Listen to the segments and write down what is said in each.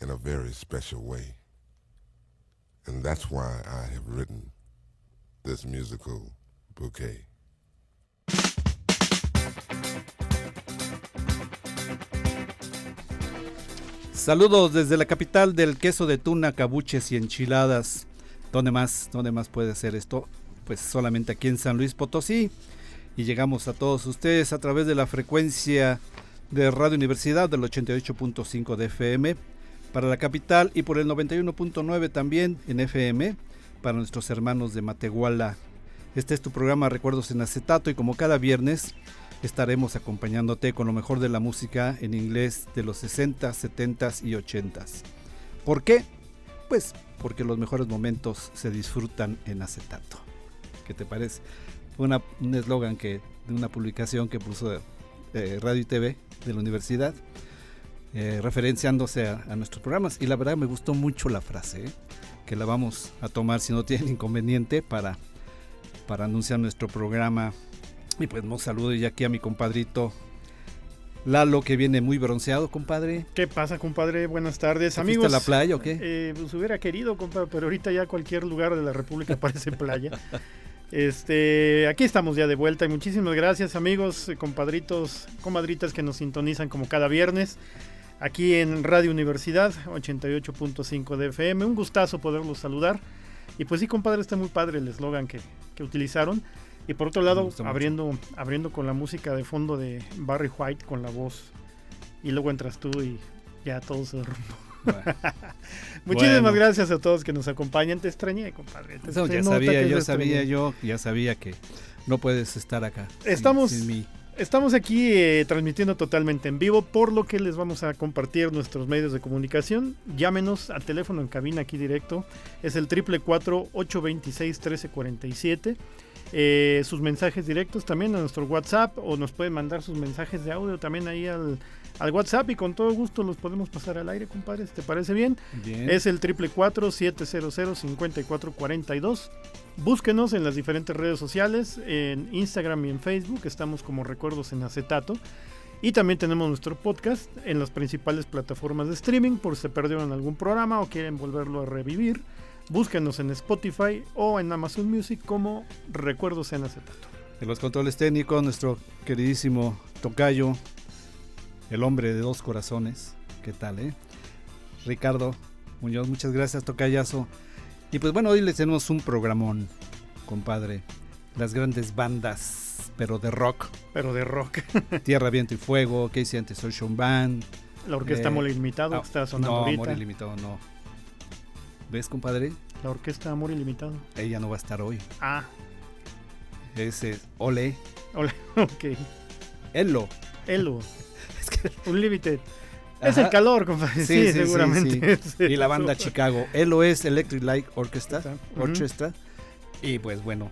in a very special way. And that's why I have written this musical bouquet. Saludos desde la capital del queso de tuna, cabuches y enchiladas. ¿Dónde más? ¿Dónde más puede ser esto? Pues solamente aquí en San Luis Potosí. Y llegamos a todos ustedes a través de la frecuencia de Radio Universidad del 88.5 de FM para la capital y por el 91.9 también en FM para nuestros hermanos de Matehuala. Este es tu programa Recuerdos en Acetato y como cada viernes estaremos acompañándote con lo mejor de la música en inglés de los 60, 70 y 80. ¿Por qué? Pues porque los mejores momentos se disfrutan en acetato. ¿Qué te parece? Un eslogan de una publicación que puso eh, Radio y TV de la universidad, eh, referenciándose a, nuestros programas. Y la verdad me gustó mucho la frase, ¿eh? que la vamos a tomar si no tienen inconveniente para, para anunciar nuestro programa y pues nos saludo ya aquí a mi compadrito Lalo, que viene muy bronceado, compadre. ¿Qué pasa, compadre? Buenas tardes, amigos. a la playa o qué? Eh, pues hubiera querido, compadre, pero ahorita ya cualquier lugar de la República parece playa. Este, aquí estamos ya de vuelta y muchísimas gracias, amigos, compadritos, comadritas que nos sintonizan como cada viernes aquí en Radio Universidad 88.5 de FM. Un gustazo poderlos saludar. Y pues sí, compadre, está muy padre el eslogan que, que utilizaron. Y por otro lado, abriendo, abriendo con la música de fondo de Barry White con la voz. Y luego entras tú y ya todo se Muchísimas gracias a todos que nos acompañan. Te extrañé, compadre. ya sabía, yo sabía, yo ya sabía que no puedes estar acá. Estamos, estamos aquí eh, transmitiendo totalmente en vivo, por lo que les vamos a compartir nuestros medios de comunicación. Llámenos al teléfono en cabina aquí directo. Es el triple 826 1347 eh, sus mensajes directos también a nuestro WhatsApp o nos pueden mandar sus mensajes de audio también ahí al, WhatsApp y con todo gusto los podemos pasar al aire, compadres. ¿Te parece bien? Es el triple 700 5442. Búsquenos en las diferentes redes sociales, en Instagram y en Facebook. Estamos como Recuerdos en Acetato. Y también tenemos nuestro podcast en las principales plataformas de streaming por si se perdieron algún programa o quieren volverlo a revivir. Búsquenos en Spotify o en Amazon Music como Recuerdos en Acetato. En los controles técnicos, nuestro queridísimo Tocayo, el hombre de dos corazones. ¿Qué tal, eh? Ricardo Muñoz, muchas gracias, Tocayazo. Y pues bueno, hoy les tenemos un programón, compadre. Las grandes bandas, pero de rock. Pero de rock. Tierra, Viento y Fuego, Casey Ocean Band. La orquesta eh, Ilimitado, que está sonando no, ahorita. Amor Ilimitado no. ¿Ves, compadre? La orquesta Amor Ilimitado. Ella no va a estar hoy. Ah. Ese Ole. Ole, ok. Elo. Elo. es que... Unlimited. Es el calor, compadre. Sí, seguramente. y la banda Chicago. Elo es Electric Light Orchestra. Orchestra. Y pues bueno,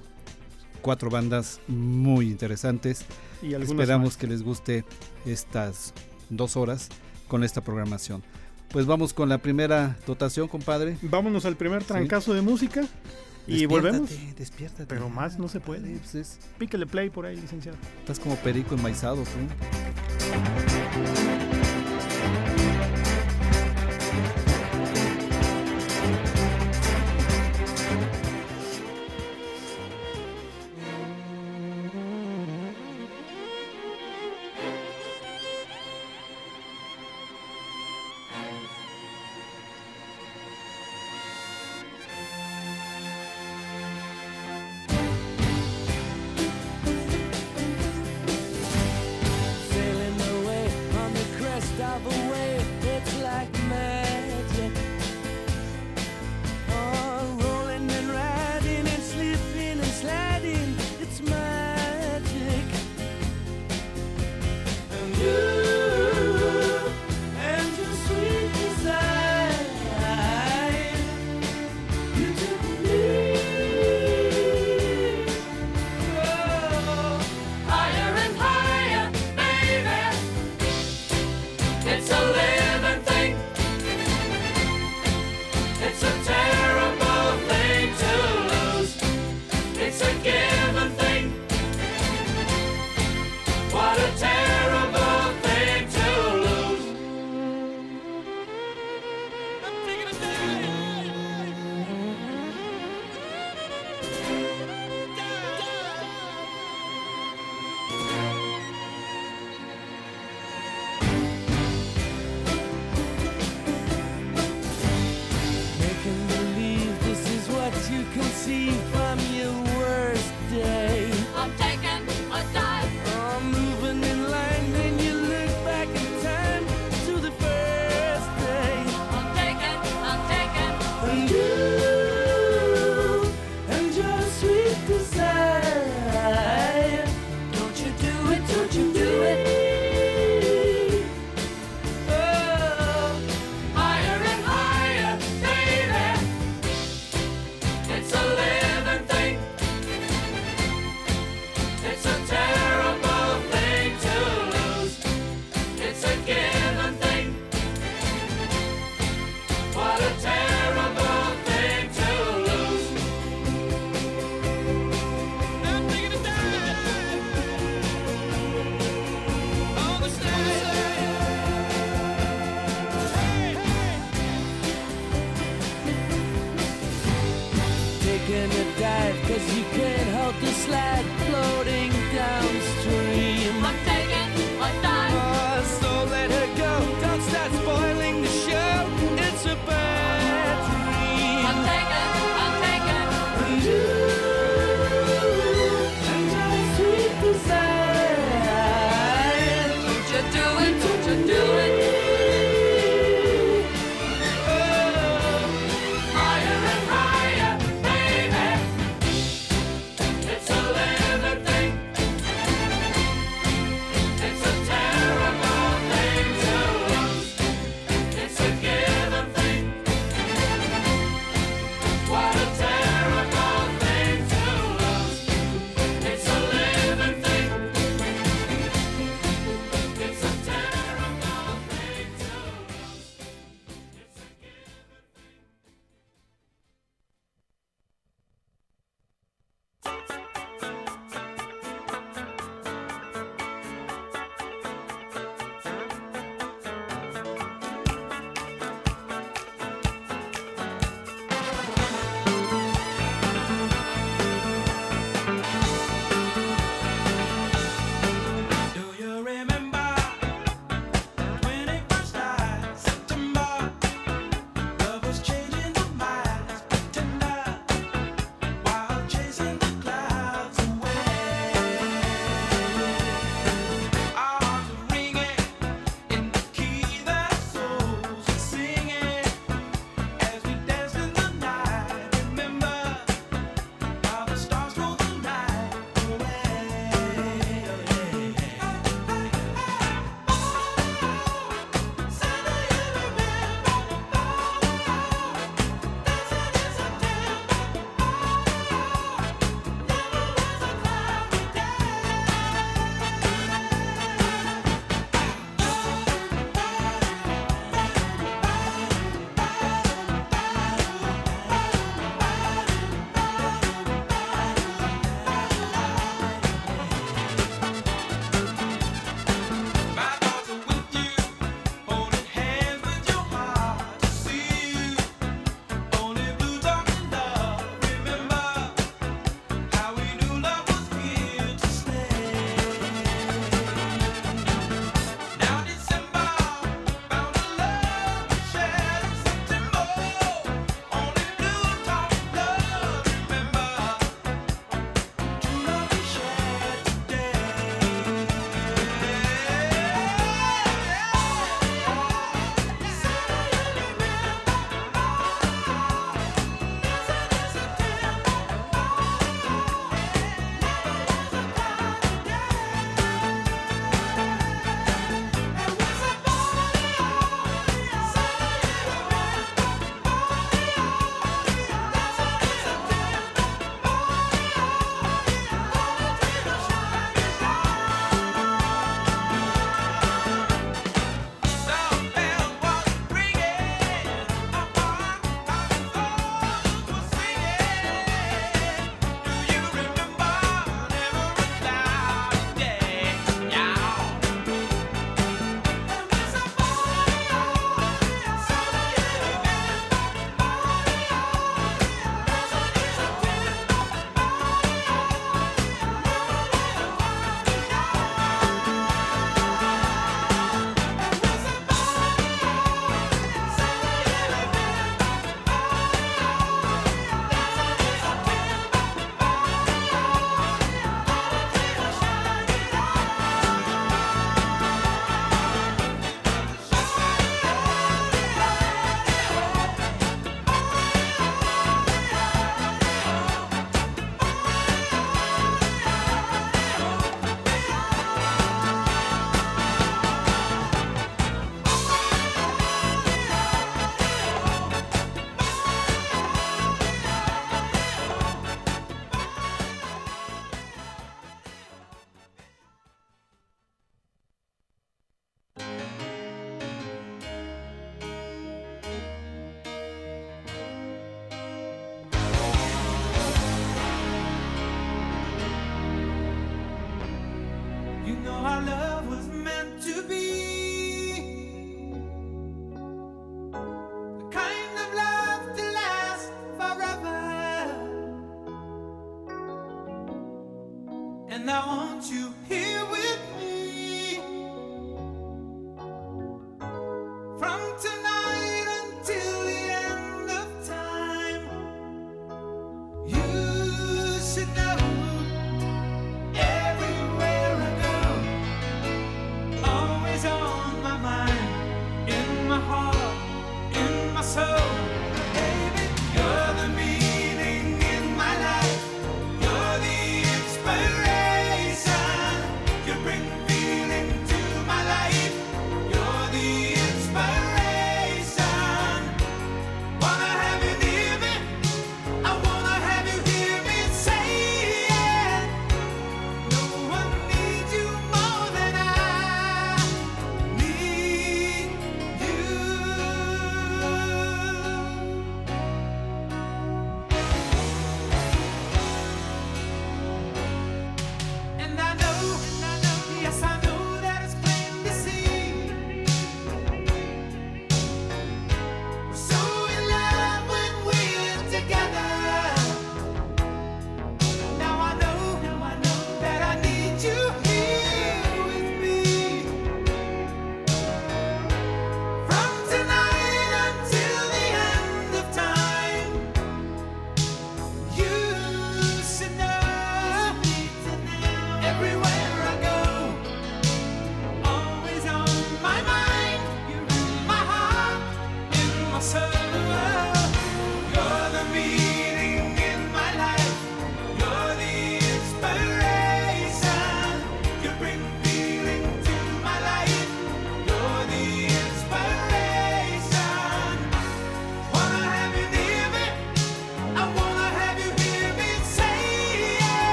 cuatro bandas muy interesantes. Y Esperamos que les guste estas dos horas con esta programación. Pues vamos con la primera dotación, compadre. Vámonos al primer trancazo de música. Y volvemos. Despiértate. Pero más no se puede. Pues Píquele play por ahí, licenciado. Estás como perico enmaizado, ¿sí?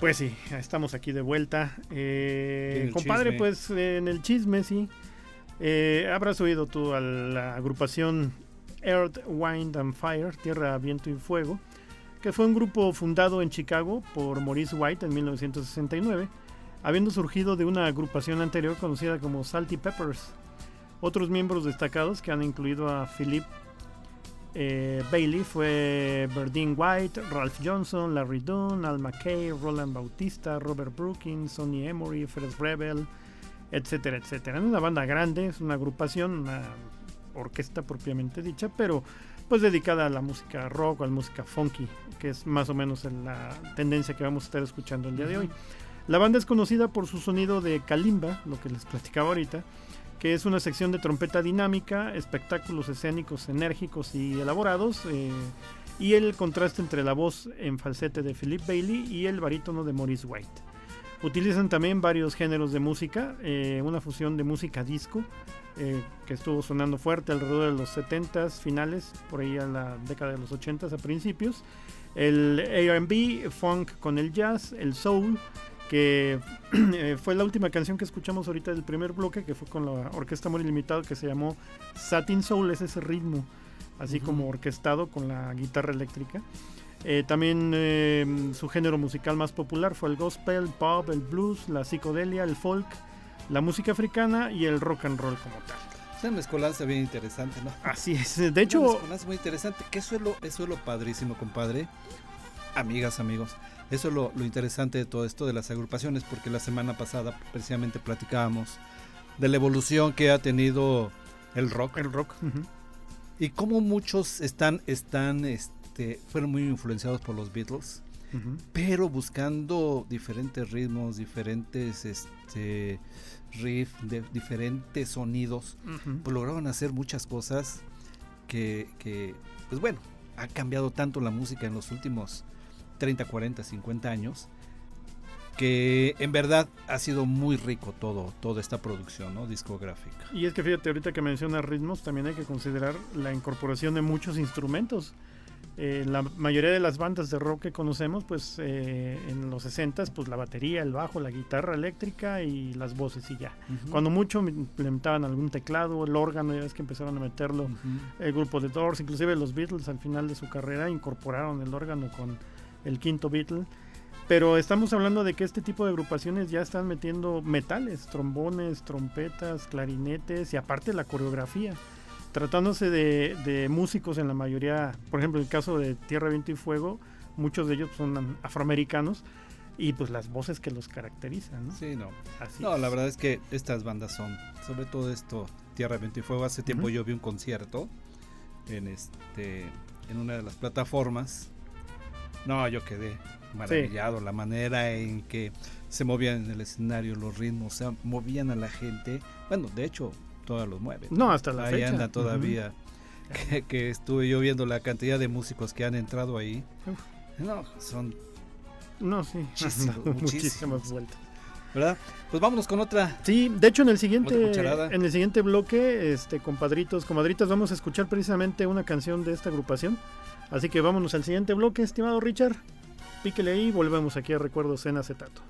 Pues sí, estamos aquí de vuelta. Eh, compadre, chisme. pues en el chisme, sí. Eh, habrás oído tú a la agrupación Earth, Wind and Fire, Tierra, Viento y Fuego, que fue un grupo fundado en Chicago por Maurice White en 1969, habiendo surgido de una agrupación anterior conocida como Salty Peppers. Otros miembros destacados que han incluido a Philip eh, Bailey fue Berdine White, Ralph Johnson, Larry Dunn, Al McKay, Roland Bautista, Robert Brookins, Sonny Emory, Fred Rebel, etcétera, etcétera. Es una banda grande, es una agrupación, una orquesta propiamente dicha, pero pues dedicada a la música rock o a la música funky, que es más o menos la tendencia que vamos a estar escuchando el día de hoy. La banda es conocida por su sonido de kalimba, lo que les platicaba ahorita, que es una sección de trompeta dinámica, espectáculos escénicos enérgicos y elaborados, eh, y el contraste entre la voz en falsete de Philip Bailey y el barítono de Maurice White. Utilizan también varios géneros de música, eh, una fusión de música disco, eh, que estuvo sonando fuerte alrededor de los 70s finales, por ahí a la década de los 80s a principios, el RB, funk con el jazz, el soul, que eh, fue la última canción que escuchamos ahorita del primer bloque, que fue con la Orquesta Muy Limitado, que se llamó Satin Soul, es ese ritmo, así Ujú. como orquestado con la guitarra eléctrica. Eh, también eh, su género musical más popular fue el gospel, el pop, el blues, la psicodelia, el folk, la música africana y el rock and roll como tal. es una mezcolanza bien interesante, ¿no? Así es. De Una hecho, mezcolanza muy interesante. Que eso es lo, eso es lo padrísimo, compadre. Amigas, amigos. Eso es lo, lo interesante de todo esto de las agrupaciones, porque la semana pasada precisamente platicábamos de la evolución que ha tenido el rock. El rock. y cómo muchos están, están, este, fueron muy influenciados por los Beatles, pero buscando diferentes ritmos, diferentes, este, riff, de, diferentes sonidos pues lograron hacer muchas cosas que, que, pues bueno, ha cambiado tanto la música en los últimos 30, 40, 50 años, que en verdad ha sido muy rico todo, toda esta producción ¿no? discográfica. Y es que fíjate, ahorita que mencionas ritmos, también hay que considerar la incorporación de muchos instrumentos. Eh, la mayoría de las bandas de rock que conocemos, pues eh, en los 60 pues la batería, el bajo, la guitarra eléctrica y las voces y ya. Cuando mucho implementaban algún teclado, el órgano, ya ves que empezaron a meterlo el grupo de Doors, inclusive los Beatles al final de su carrera incorporaron el órgano con el quinto Beatle. Pero estamos hablando de que este tipo de agrupaciones ya están metiendo metales, trombones, trompetas, clarinetes y aparte la coreografía. Tratándose de, de músicos en la mayoría, por ejemplo, el caso de Tierra, Viento y Fuego, muchos de ellos son afroamericanos y pues las voces que los caracterizan. ¿no? Sí, no. Así No, es. la verdad es que estas bandas son, sobre todo esto, Tierra, Viento y Fuego. Hace tiempo Ujú. yo vi un concierto en este, en una de las plataformas. No, yo quedé maravillado la manera en que se movían en el escenario, los ritmos, o sea, movían a la gente. Bueno, de hecho, todas los mueven. No, hasta la Ahí fecha. anda todavía. Que, que estuve yo viendo la cantidad de músicos que han entrado ahí. No, son, No, sí. Muchísimo, Muchísimas muchísimos. vueltas. ¿verdad? Pues vámonos con otra. Sí, de hecho en el siguiente en el siguiente bloque, este compadritos, comadritas, vamos a escuchar precisamente una canción de esta agrupación. Así que vámonos al siguiente bloque, estimado Richard. Píquele ahí y volvemos aquí a Recuerdos en Acetato.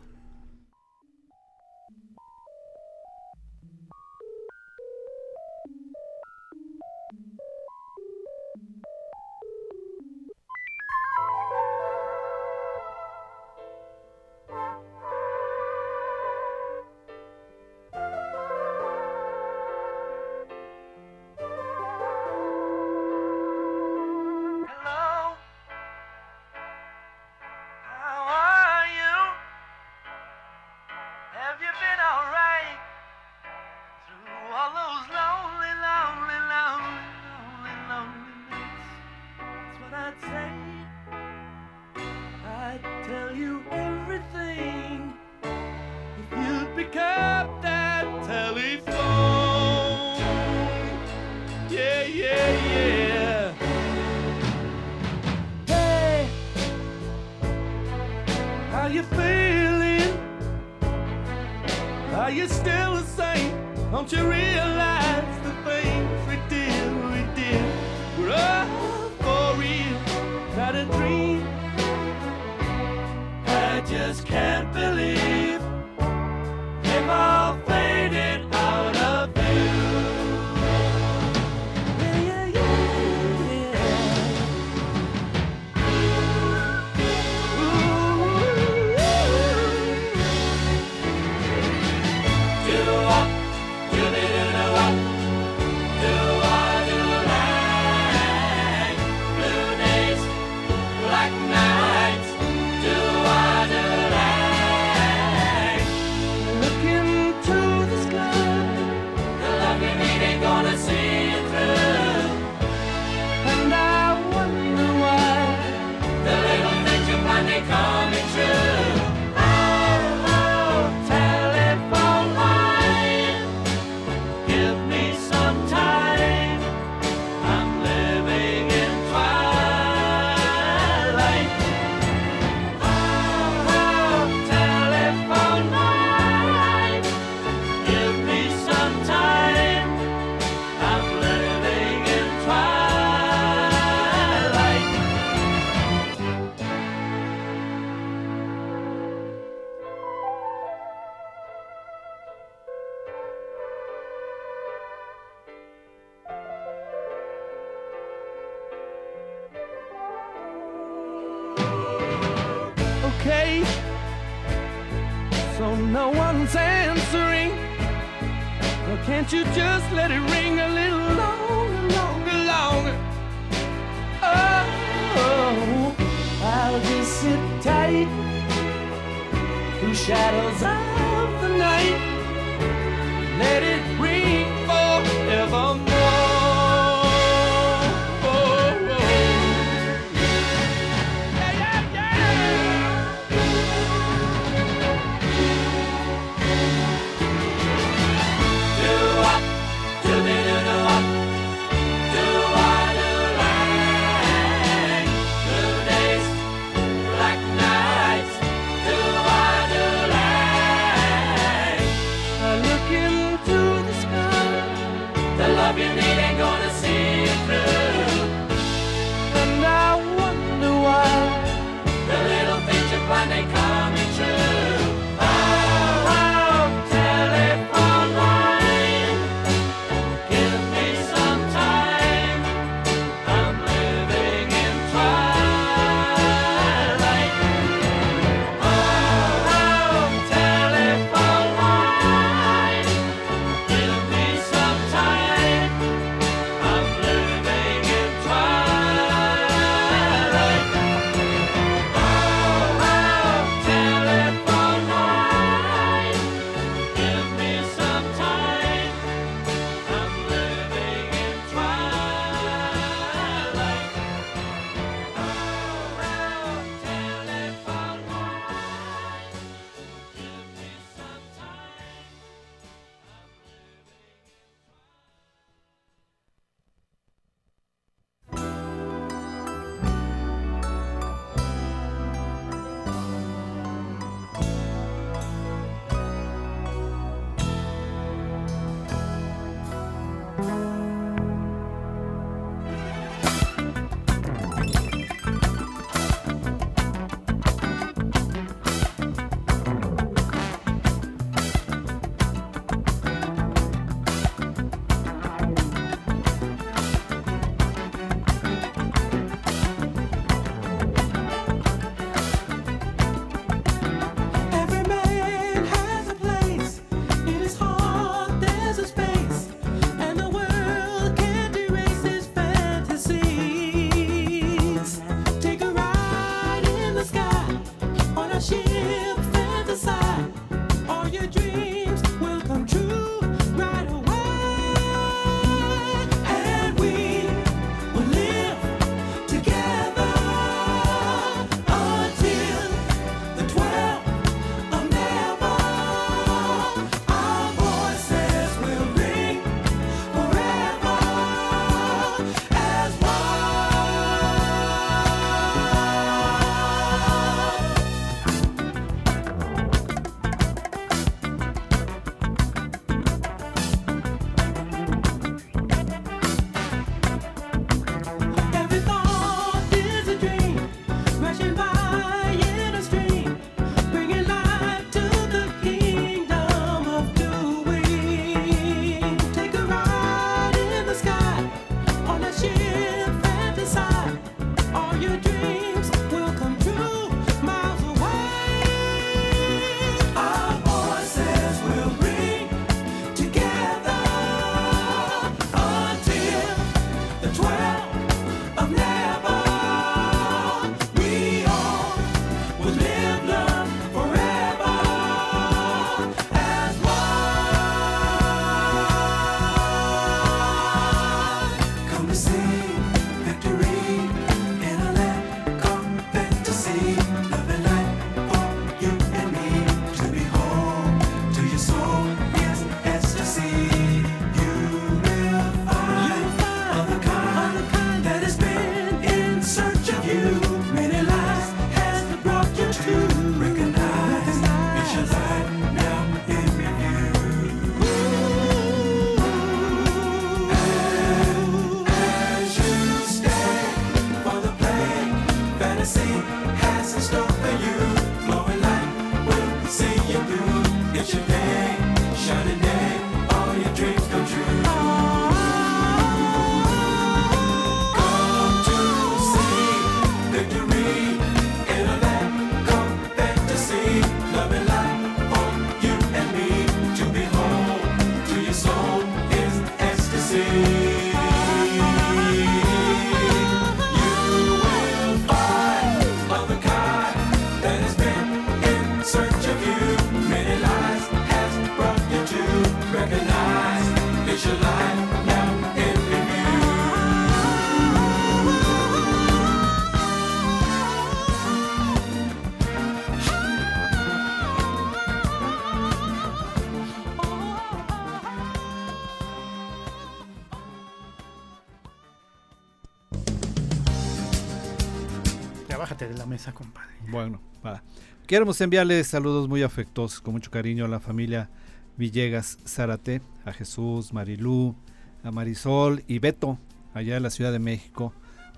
Mesa, compadre. Bueno, va. Queremos enviarles saludos muy afectuosos, con mucho cariño a la familia Villegas Zárate, a Jesús, Marilú, a Marisol y Beto, allá en la Ciudad de México.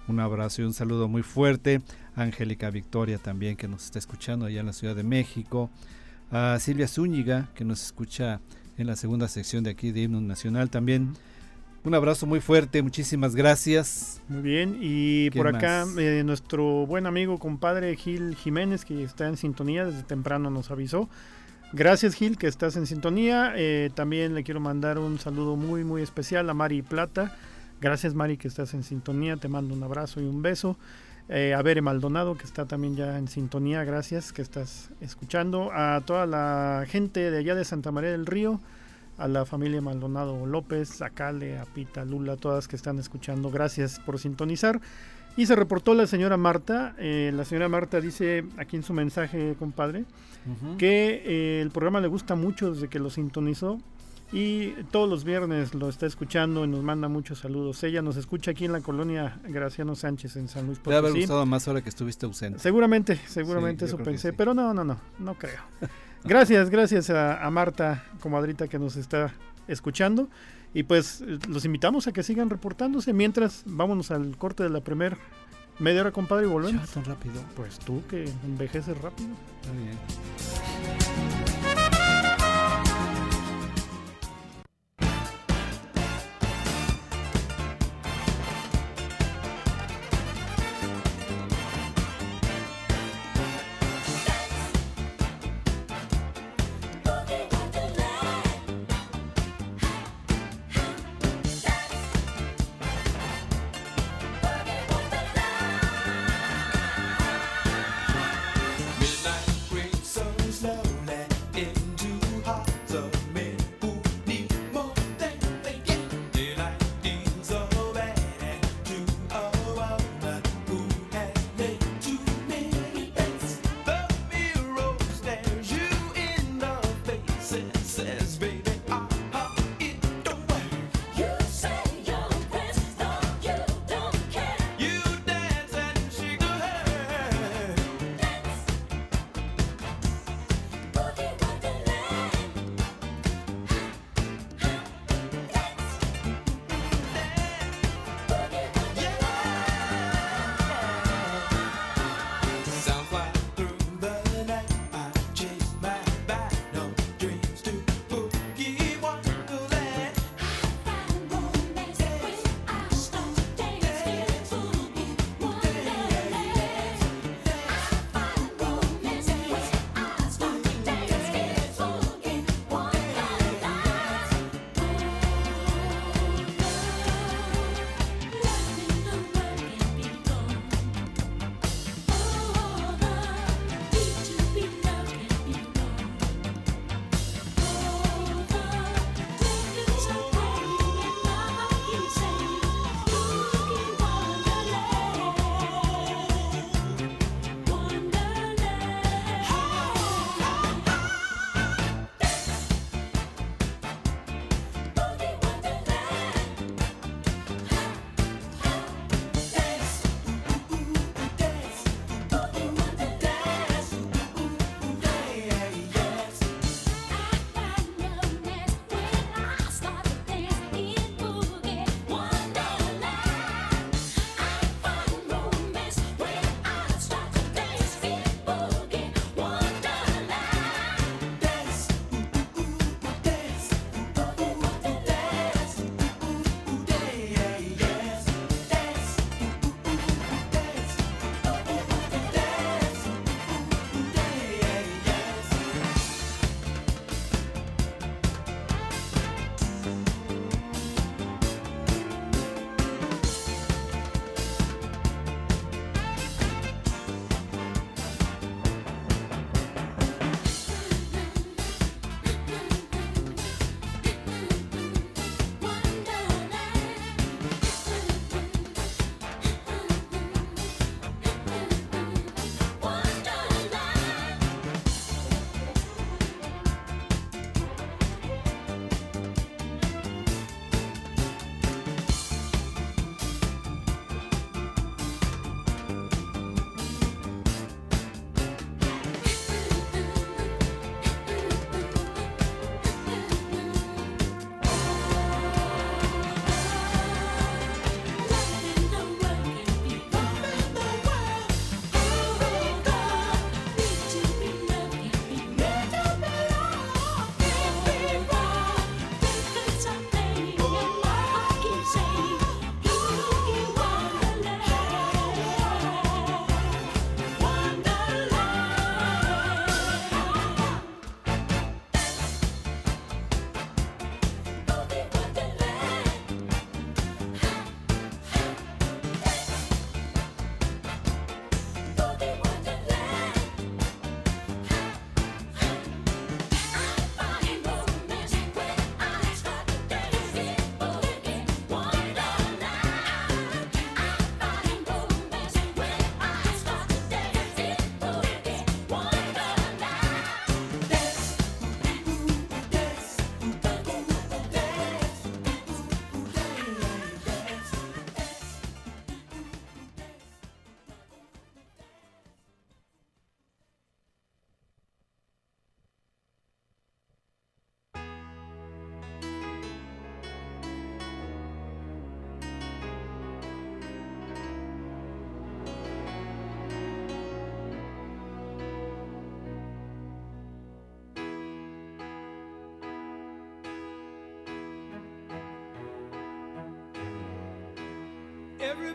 Un abrazo y un saludo muy fuerte. Angélica Victoria también, que nos está escuchando allá en la Ciudad de México. A Silvia Zúñiga, que nos escucha en la segunda sección de aquí de Himno Nacional también. Un abrazo muy fuerte, muchísimas gracias. Muy bien, y ¿Quién por acá eh, nuestro buen amigo, compadre Gil Jiménez, que está en sintonía, desde temprano nos avisó. Gracias Gil, que estás en sintonía. Eh, también le quiero mandar un saludo muy, muy especial a Mari Plata. Gracias Mari, que estás en sintonía. Te mando un abrazo y un beso. Eh, a Bere Maldonado, que está también ya en sintonía. Gracias, que estás escuchando. A toda la gente de allá de Santa María del Río a la familia Maldonado López, a Cale, a Pita, Lula, todas que están escuchando. Gracias por sintonizar. Y se reportó la señora Marta. eh, la señora Marta dice aquí en su mensaje, compadre, que eh, el programa le gusta mucho desde que lo sintonizó. Y todos los viernes lo está escuchando y nos manda muchos saludos. Ella nos escucha aquí en la colonia Graciano Sánchez en San Luis Te debe haber Potosí. gustado más ahora que estuviste ausente. Seguramente, seguramente Sí, eso pensé, sí. pero no, no, no, no creo. Gracias, gracias a, a Marta, comadrita, que nos está escuchando. Y pues los invitamos a que sigan reportándose. Mientras, vámonos al corte de la primer media hora, compadre, y Ya, volvemos. tan rápido. Pues tú que envejeces rápido. Está bien.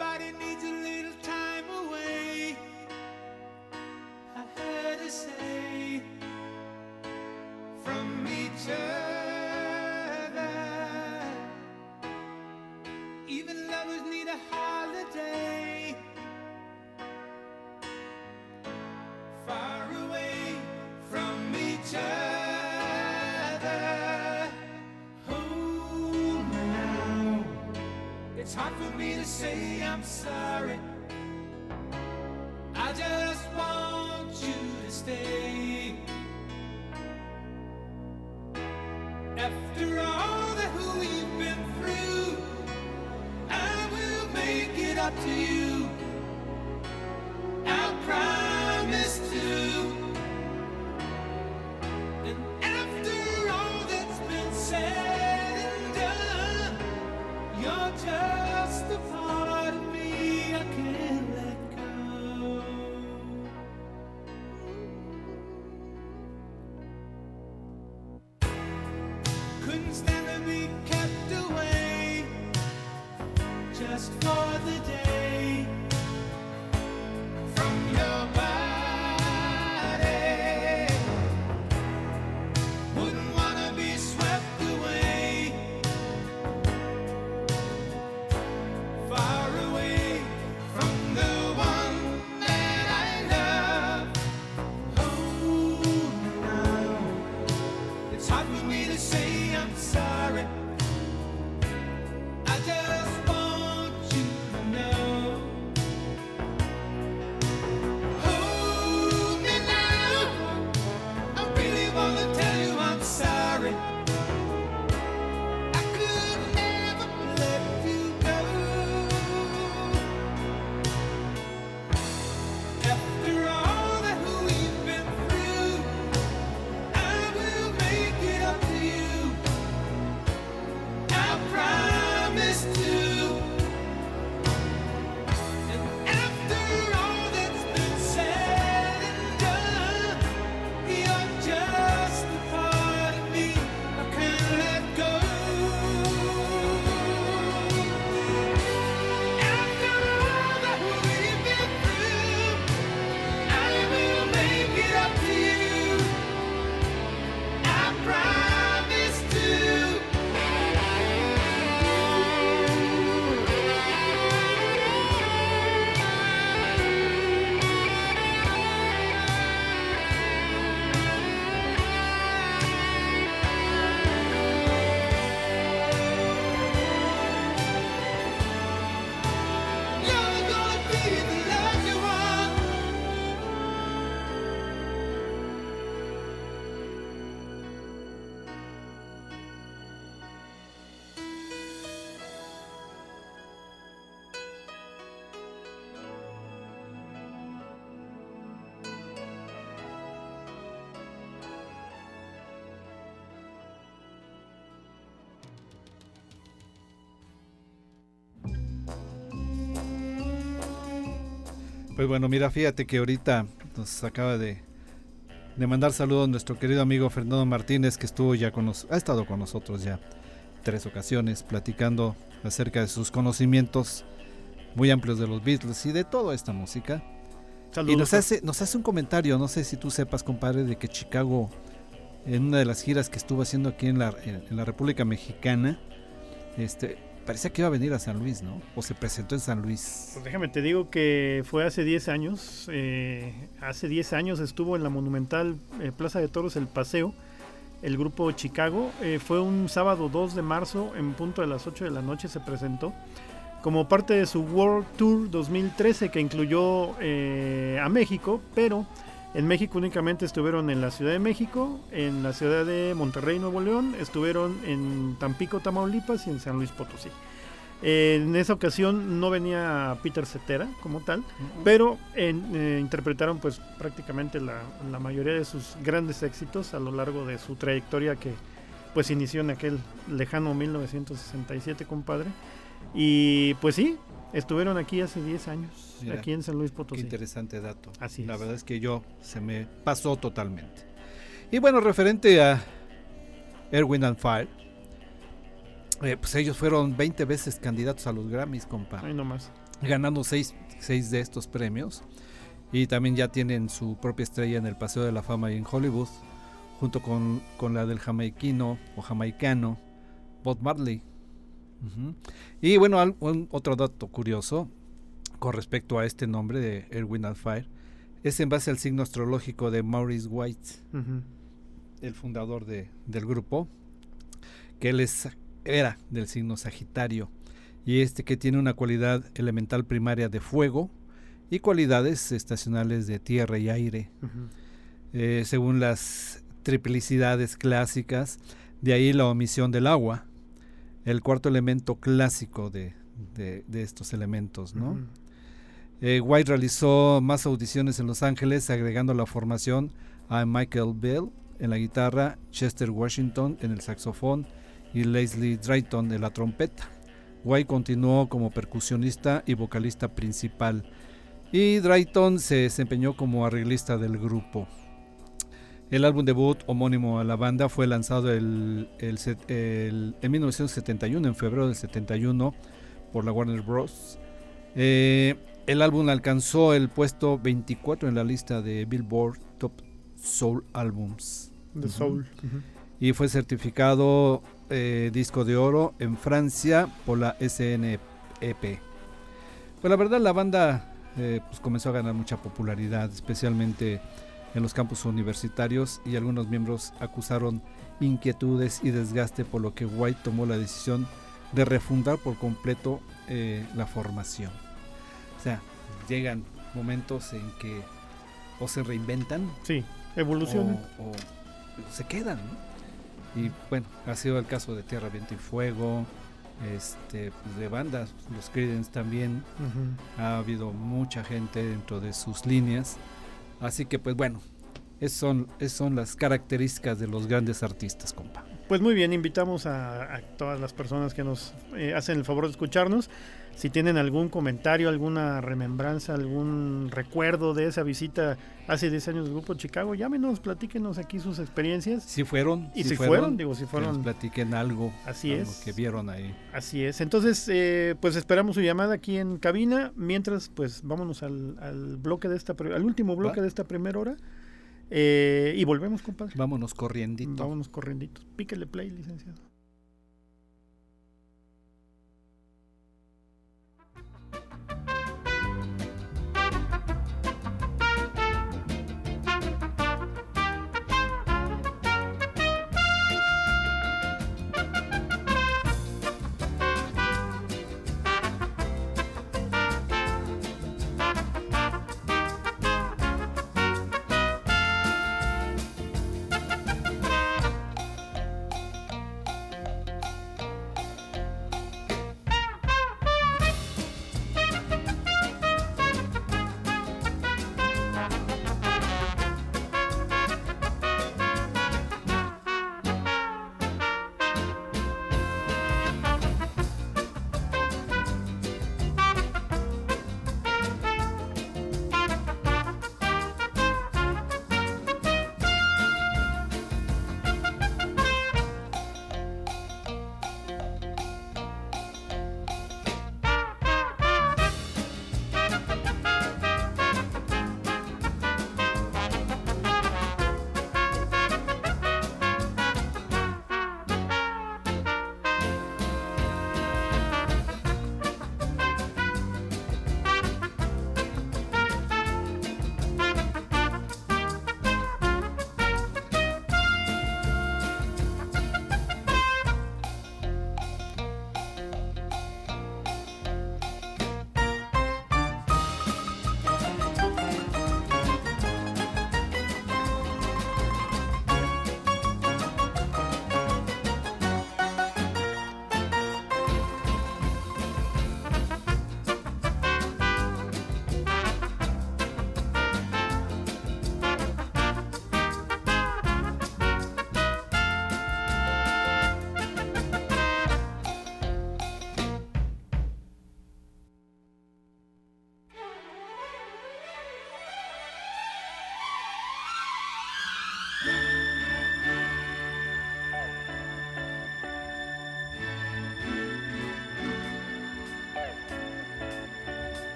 Everybody needs a for me to say I'm sorry. Pues bueno, mira, fíjate que ahorita nos acaba de, de mandar saludos nuestro querido amigo Fernando Martínez, que estuvo ya con nos, ha estado con nosotros ya tres ocasiones platicando acerca de sus conocimientos muy amplios de los Beatles y de toda esta música. Saludos. Y nos hace, nos hace un comentario, no sé si tú sepas, compadre, de que Chicago, en una de las giras que estuvo haciendo aquí en la, en, en la República Mexicana, este, parecía que iba a venir a San Luis, ¿no? O se presentó en San Luis. Pues déjame, te digo que fue hace 10 años. eh, hace 10 años estuvo en la monumental eh, Plaza de Toros El Paseo, el grupo Chicago. eh, fue un sábado 2 de marzo, en punto de las 8 de la noche se presentó. Como parte de su World Tour 2013 que incluyó eh, a México, pero en México únicamente estuvieron en la Ciudad de México, en la ciudad de Monterrey, Nuevo León, estuvieron en Tampico, Tamaulipas y en San Luis Potosí. En esa ocasión no venía Peter Cetera como tal, pero en- eh, interpretaron pues prácticamente la, la mayoría de sus grandes éxitos a lo largo de su trayectoria que pues inició en aquel lejano 1967, compadre. Y pues sí, estuvieron aquí hace 10 años, Mira, aquí en San Luis Qué Potosí. interesante dato. Así La es. verdad es que yo se me pasó totalmente. Y bueno, referente a Erwin and Fire, Eh, pues ellos fueron 20 veces candidatos a los Grammys, compa. Ahí nomás. ganando seis, seis de estos premios. Y también ya tienen su propia estrella en el Paseo de la Fama y en Hollywood, junto con, con la del jamaiquino o jamaicano Bob Marley. Y bueno, al- un- otro dato curioso con respecto a este nombre de Erwin and Fire es en base al signo astrológico de Maurice White, el fundador de- del grupo, que él es, era del signo Sagitario, y este que tiene una cualidad elemental primaria de fuego y cualidades estacionales de tierra y aire, eh, según las triplicidades clásicas, de ahí la omisión del agua, el cuarto elemento clásico de, de- de estos elementos, ¿no? Eh, White realizó más audiciones en Los Ángeles, agregando la formación a Michael Bell en la guitarra, Chester Washington en el saxofón y Leslie Drayton en la trompeta. White continuó como percusionista y vocalista principal, y Drayton se desempeñó como arreglista del grupo. El álbum debut homónimo a la banda fue lanzado el, el set- el- en 1971, en febrero del 71, por la Warner Bros. Eh, el álbum alcanzó el puesto 24 en la lista de Billboard Top Soul Albums The. Soul. Y fue certificado eh, disco de oro en Francia por la SNEP. Pues la verdad la banda eh, pues comenzó a ganar mucha popularidad, especialmente en los campus universitarios y algunos miembros acusaron inquietudes y desgaste por lo que White tomó la decisión de refundar por completo eh, la formación. O sea, llegan momentos en que o se reinventan Sí, evolución. o, o se quedan. ¿no? Y bueno, ha sido el caso de Tierra, Viento y Fuego, este, pues, de bandas, los Creedence también, ha habido mucha gente dentro de sus líneas. Así que pues bueno, esas son, esas son las características de los grandes artistas, compa. Pues muy bien, invitamos a, todas las personas que nos eh, hacen el favor de escucharnos. Si tienen algún comentario, alguna remembranza, algún recuerdo de esa visita hace 10 años del Grupo Chicago, llámenos, platíquenos aquí sus experiencias. Si fueron, Y si fueron, digo, si que nos fueron, platiquen algo, Así algo es. que vieron ahí. así es. Entonces, eh, pues esperamos su llamada aquí en cabina. Mientras, pues vámonos al, al bloque de esta, al último bloque Va. de esta primera hora. Eh, y volvemos, compadre. Vámonos corriendito. Vámonos corrienditos. Píquele play, licenciado.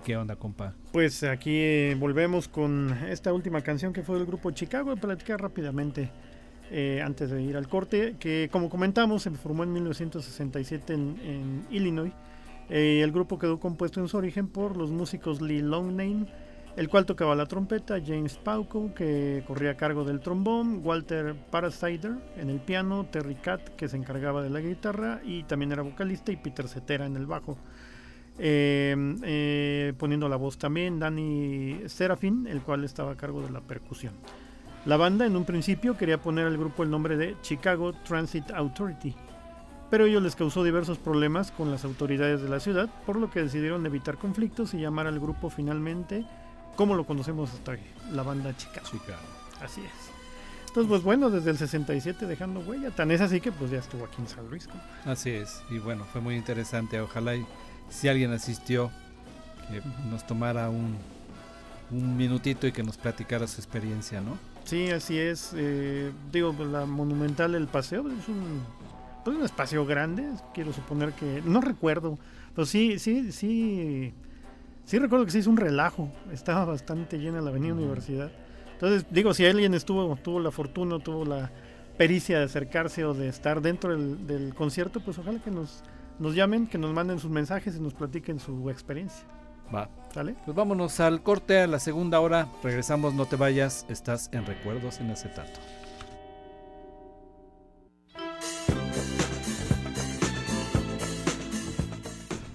¿Y qué onda, compa? Pues aquí volvemos con esta última canción que fue del grupo Chicago. Platicar rápidamente eh, antes de ir al corte, que como comentamos se formó en 1967 en, en Illinois. Eh, el grupo quedó compuesto en su origen por los músicos Lee Longname, el cual tocaba la trompeta, James Pauco, que corría a cargo del trombón, Walter Parasider en el piano, Terry Cat, que se encargaba de la guitarra y también era vocalista, y Peter Cetera en el bajo. Eh, eh, poniendo la voz también Danny Serafin, el cual estaba a cargo de la percusión. La banda en un principio quería poner al grupo el nombre de Chicago Transit Authority, pero ello les causó diversos problemas con las autoridades de la ciudad, por lo que decidieron evitar conflictos y llamar al grupo finalmente como lo conocemos hasta hoy, la banda Chicago. Chicago. Así es. Entonces, pues bueno, desde el 67 dejando huella, tan es así que pues ya estuvo aquí en San Luis. ¿no? Así es, y bueno, fue muy interesante. Ojalá y si alguien asistió, que nos tomara un, un minutito y que nos platicara su experiencia, ¿no? Sí, así es. eh, digo, pues, la monumental El Paseo es un, pues, un espacio grande. Quiero suponer que. No recuerdo. Pero sí, sí, sí. Sí recuerdo que se hizo un relajo. Estaba bastante llena la Avenida. Universidad. Entonces, digo, si alguien estuvo, tuvo la fortuna, tuvo la pericia de acercarse o de estar dentro del, del concierto, pues ojalá que nos, nos llamen, que nos manden sus mensajes y nos platiquen su experiencia. Va. ¿Sale? Pues vámonos al corte, a la segunda hora. Regresamos, no te vayas. Estás en Recuerdos en Acetato.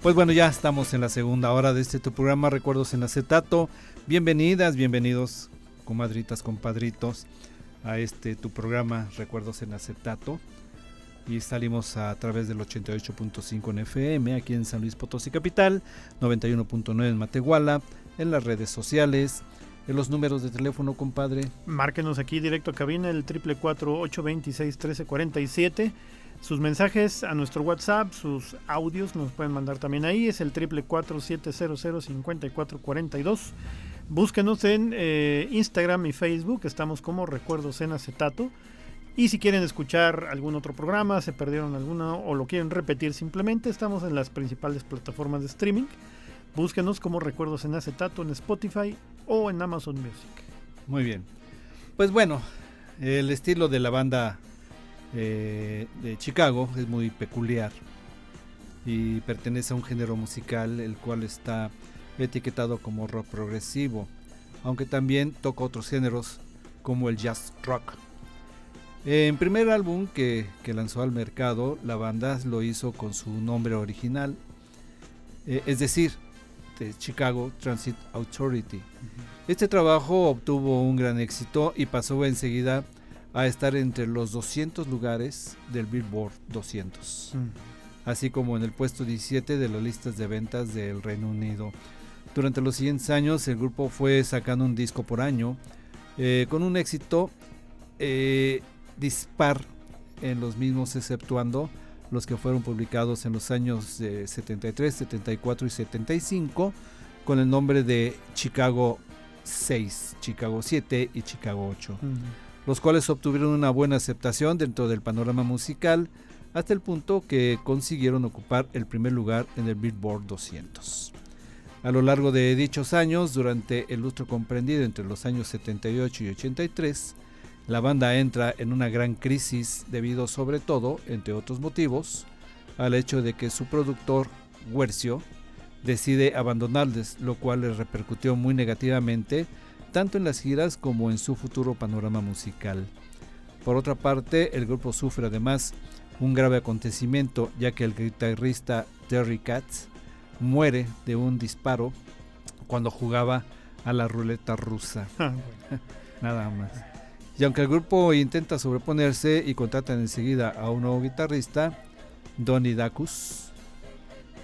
Pues bueno, ya estamos en la segunda hora de este tu programa Recuerdos en Acetato. Bienvenidas, bienvenidos, comadritas, compadritos, a este tu programa Recuerdos en Acetato. Y salimos a través del 88.5 en FM, aquí en San Luis Potosí Capital, 91.9 en Matehuala, en las redes sociales, en los números de teléfono, compadre. Márquenos aquí directo a cabina el 444-826-1347. Sus mensajes a nuestro WhatsApp, sus audios nos pueden mandar también ahí. Es el 444-700-5442. Búsquenos en eh, Instagram y Facebook. Estamos como Recuerdos en Acetato. Y si quieren escuchar algún otro programa, se perdieron alguno o lo quieren repetir simplemente, estamos en las principales plataformas de streaming. Búsquenos como Recuerdos en Acetato en Spotify o en Amazon Music. Muy bien. Pues bueno, el estilo de la banda eh, de Chicago es muy peculiar y pertenece a un género musical el cual está etiquetado como rock progresivo, aunque también toca otros géneros como el jazz rock. En primer álbum que, que lanzó al mercado, la banda lo hizo con su nombre original, eh, es decir, de Chicago Transit Authority. Este trabajo obtuvo un gran éxito y pasó enseguida a estar entre los 200 lugares del Billboard 200, así como en el puesto 17 de las listas de ventas del Reino Unido. Durante los siguientes años el grupo fue sacando un disco por año eh, con un éxito eh, dispar en los mismos exceptuando los que fueron publicados en los años eh, 73, 74 y 75 con el nombre de Chicago 6, Chicago 7 y Chicago 8, los cuales obtuvieron una buena aceptación dentro del panorama musical hasta el punto que consiguieron ocupar el primer lugar en el Billboard 200. A lo largo de dichos años, durante el lustro comprendido entre los años 78 y 83, la banda entra en una gran crisis debido sobre todo, entre otros motivos, al hecho de que su productor, Huercio, decide abandonarles, lo cual les repercutió muy negativamente tanto en las giras como en su futuro panorama musical. Por otra parte, el grupo sufre además un grave acontecimiento, ya que el guitarrista Terry Katz muere de un disparo cuando jugaba a la ruleta rusa. Ah, Nada más. Y aunque el grupo intenta sobreponerse y contratan enseguida a un nuevo guitarrista, Donny Dacus,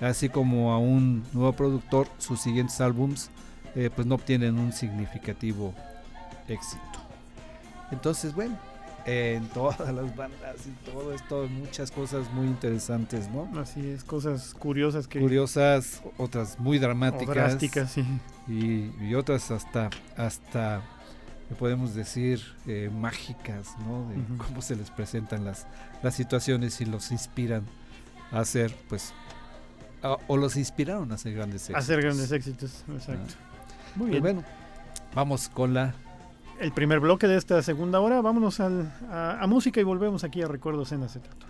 así como a un nuevo productor, sus siguientes álbums eh, pues no obtienen un significativo éxito. Entonces, bueno, en todas las bandas y todo esto, muchas cosas muy interesantes, ¿no? Así es, cosas curiosas que... Curiosas, otras muy o dramáticas drásticas, sí. y, y otras hasta hasta podemos decir, eh, mágicas, ¿no? De cómo se les presentan las, las situaciones y los inspiran a hacer, pues, o los inspiraron a hacer grandes éxitos. Hacer grandes éxitos, exacto. Ah. Muy pues bien. Pues bueno, vamos con la... El primer bloque de esta segunda hora, vámonos al, a, a música y volvemos aquí a Recuerdos en Acetato.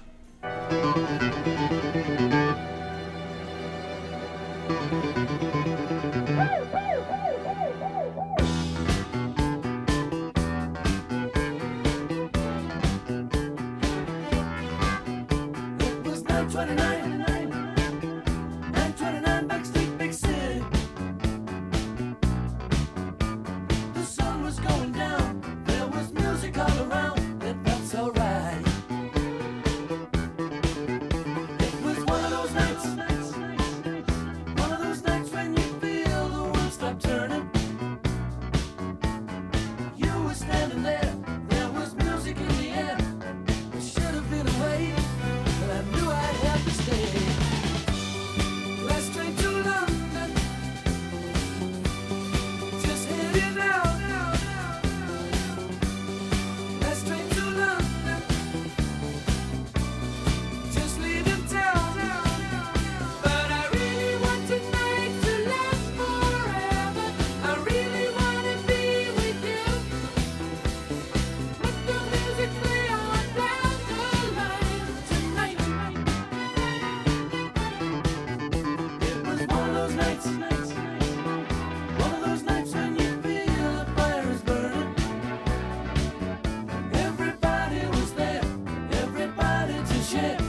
shit.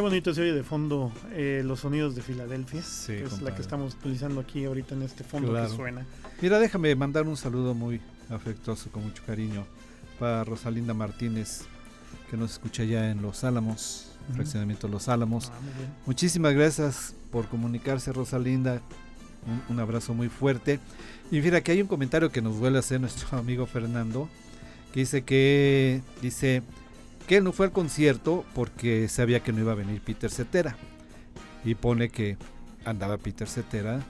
Qué bonito se oye de fondo eh, los sonidos de Filadelfia. Sí, que es la que estamos utilizando aquí ahorita en este fondo Claro. que suena. Mira, déjame mandar un saludo muy afectuoso, con mucho cariño, para Rosalinda Martínez, que nos escucha ya en Los Álamos, Ujú. fraccionamiento Los Álamos. Ah. Muchísimas gracias por comunicarse, Rosalinda. Un, un abrazo muy fuerte. Y mira que hay un comentario que nos vuelve a hacer nuestro amigo Fernando, que dice que dice que no fue al concierto porque sabía que no iba a venir Peter Cetera. Y pone que andaba Peter Cetera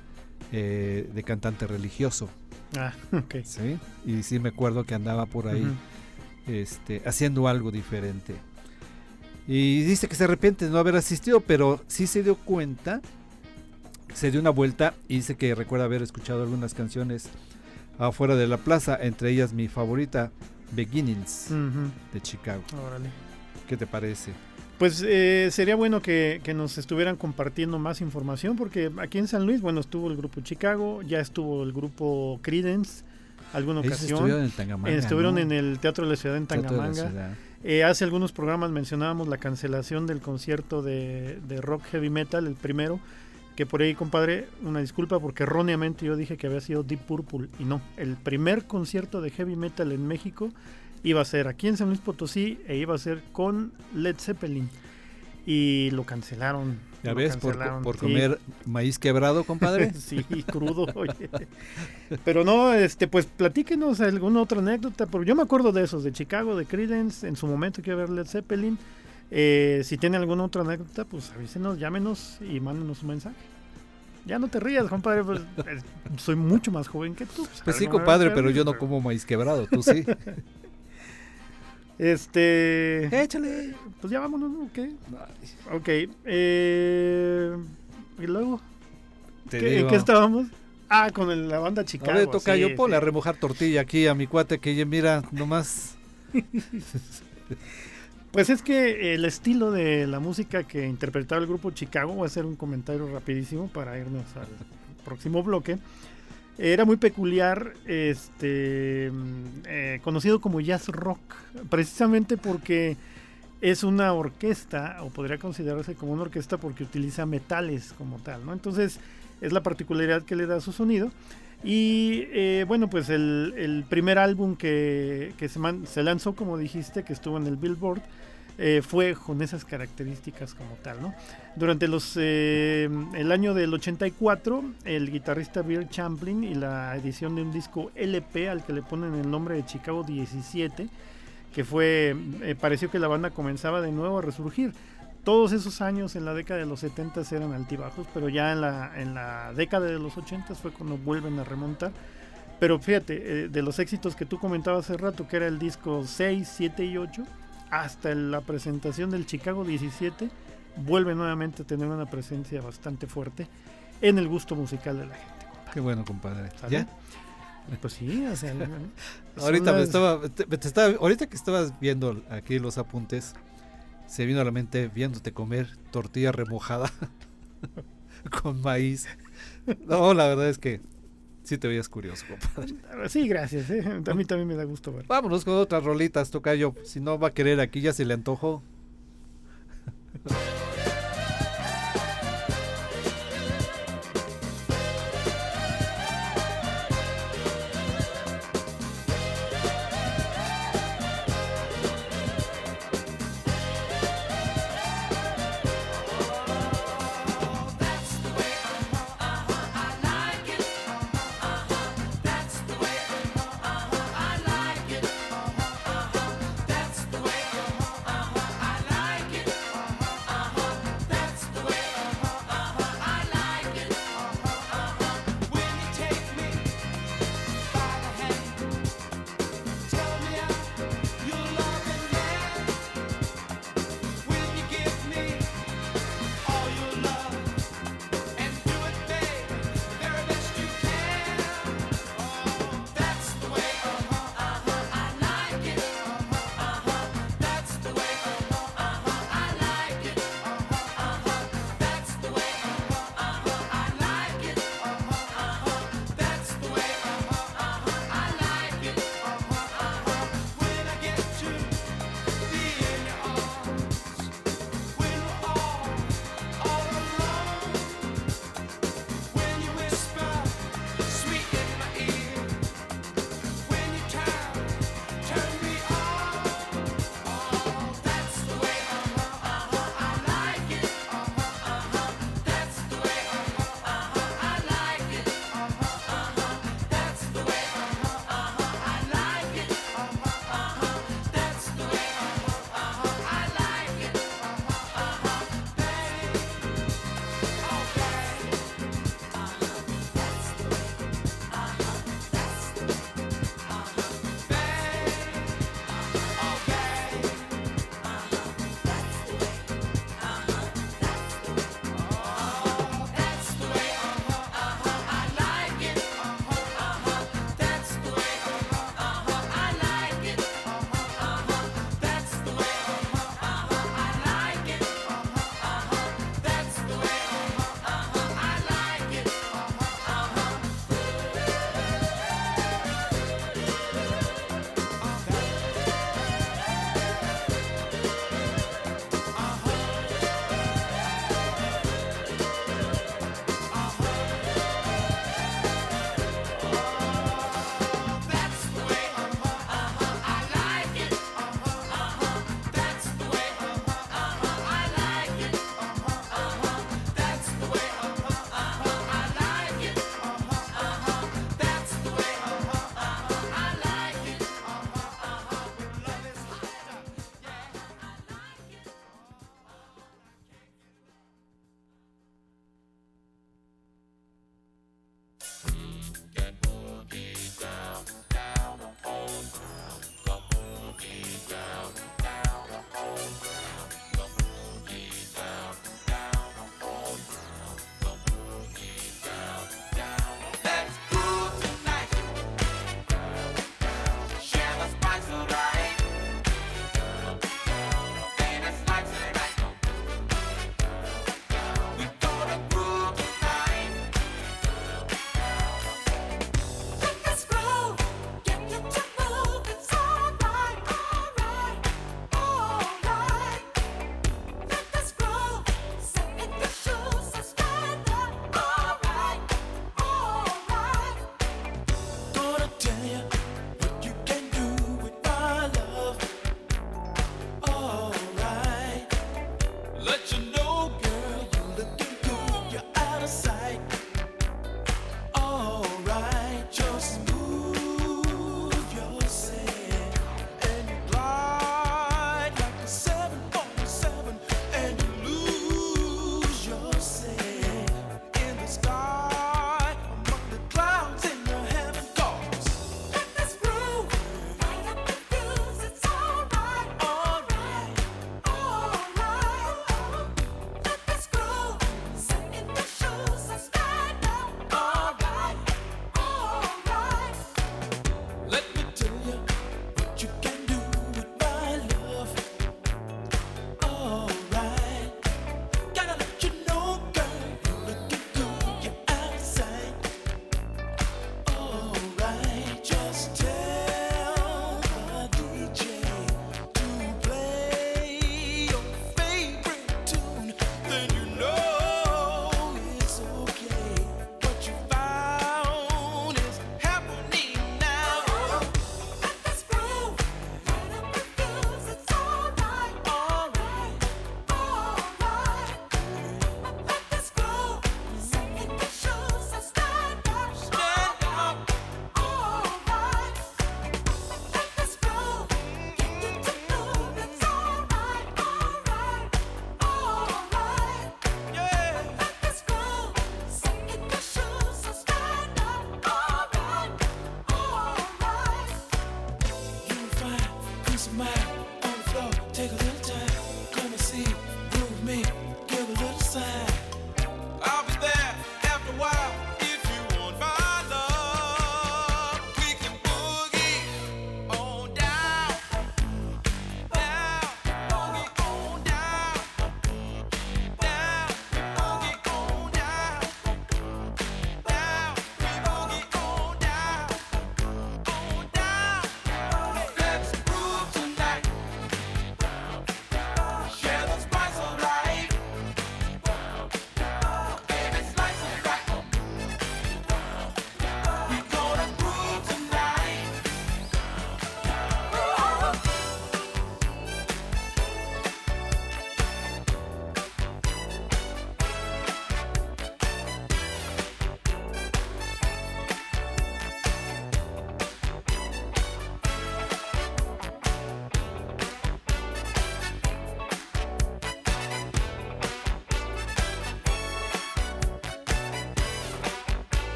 eh, de cantante religioso. Ah, ok. ¿sí? Y sí me acuerdo que andaba por ahí este, haciendo algo diferente. Y dice que se arrepiente de no haber asistido, pero sí se dio cuenta, se dio una vuelta y dice que recuerda haber escuchado algunas canciones afuera de la plaza, entre ellas mi favorita, Beginnings, de Chicago. Órale. ¿Qué te parece? Pues eh, sería bueno que, que nos estuvieran compartiendo más información porque aquí en San Luis, bueno, estuvo el grupo Chicago, ya estuvo el grupo Credence, alguna Ellos ocasión. estuvieron en Tangamanga, Estuvieron ¿no? en el Teatro de la Ciudad en Tangamanga. Ciudad. Eh, hace algunos programas mencionábamos la cancelación del concierto de, de rock heavy metal, el primero, que por ahí, compadre, una disculpa porque erróneamente yo dije que había sido Deep Purple y no, el primer concierto de heavy metal en México iba a ser aquí en San Luis Potosí e iba a ser con Led Zeppelin y lo cancelaron. ¿Ya lo ves? Por, cancelaron, por sí. comer maíz quebrado, compadre. Sí, crudo, oye. Pero no, este, pues platíquenos alguna otra anécdota. Porque yo me acuerdo de esos, de Chicago, de Creedence, en su momento que iba a ver Led Zeppelin. Eh, si tiene alguna otra anécdota, pues avísenos, llámenos y mándenos un mensaje. Ya no te rías, compadre. Pues, soy mucho más joven que tú. Pues sí, algo me compadre, pero yo no como maíz quebrado, tú sí. Este. Échale. Pues ya vámonos, ¿no? Ok. Eh, y luego, Te ¿qué, ¿en qué estábamos? Ah, con el- la banda Chicago. A ver, toca sí, yo, ponle sí. a remojar tortilla aquí a mi cuate que mira, nomás. Pues es que el estilo de la música que interpretaba el grupo Chicago, voy a hacer un comentario rapidísimo para irnos al próximo bloque, era muy peculiar, este, eh, conocido como jazz rock, precisamente porque es una orquesta, o podría considerarse como una orquesta porque utiliza metales como tal, ¿no? Entonces es la particularidad que le da su sonido. Y eh, bueno, pues el, el primer álbum que, que se, man- se lanzó, como dijiste, que estuvo en el Billboard, eh, fue con esas características como tal, ¿no? Durante los, eh, el año del 84, el guitarrista Bill Champlin y la edición de un disco LP al que le ponen el nombre de Chicago 17, que fue, eh, pareció que la banda comenzaba de nuevo a resurgir. Todos esos años en la década de los 70 eran altibajos, pero ya en la, en la década de los 80 fue cuando vuelven a remontar. Pero fíjate, eh, de los éxitos que tú comentabas hace rato, que era el disco 6, 7 y 8, hasta la presentación del Chicago 17, vuelve nuevamente a tener una presencia bastante fuerte en el gusto musical de la gente. Qué bueno, compadre. ¿Sale? ¿Ya? Pues sí, o sea, Ahorita me las- estaba, te- te estaba, ahorita que estabas viendo aquí los apuntes, se vino a la mente viéndote comer tortilla remojada con maíz. No, la verdad es que sí te veías curioso, compadre. Sí, gracias. eh, A mí también me da gusto ver. Vámonos con otras rolitas, tocayo. Si no va a querer aquí, ya se le antojó.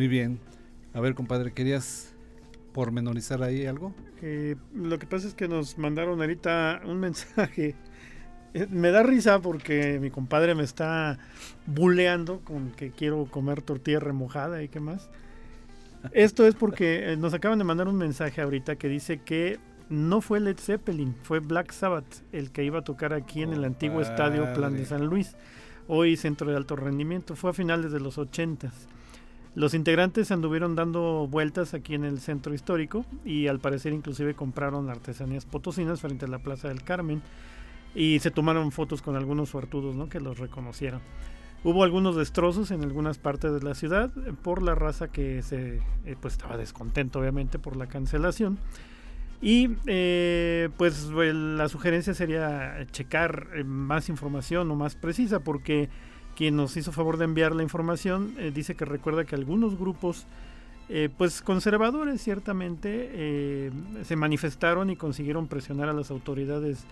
Muy bien. A ver, compadre, ¿querías pormenorizar ahí algo? Eh, lo que pasa es que nos mandaron ahorita un mensaje. Eh, Me da risa porque mi compadre me está buleando con que quiero comer tortilla remojada y qué más. Esto es porque eh, nos acaban de mandar un mensaje ahorita que dice que no fue Led Zeppelin, fue Black Sabbath el que iba a tocar aquí en el antiguo estadio Plan de. San Luis, hoy centro de alto rendimiento. Fue a finales de los 80 Los integrantes anduvieron dando vueltas aquí en el centro histórico y al parecer inclusive compraron artesanías potosinas frente a la Plaza del Carmen y se tomaron fotos con algunos suertudos ¿no? que los reconocieron. Hubo algunos destrozos en algunas partes de la ciudad por la raza que se eh, pues estaba descontento obviamente por la cancelación. Y eh, pues la sugerencia sería checar eh, más información o más precisa porque quien nos hizo favor de enviar la información eh, dice que recuerda que algunos grupos eh, pues conservadores ciertamente eh, se manifestaron y consiguieron presionar a las autoridades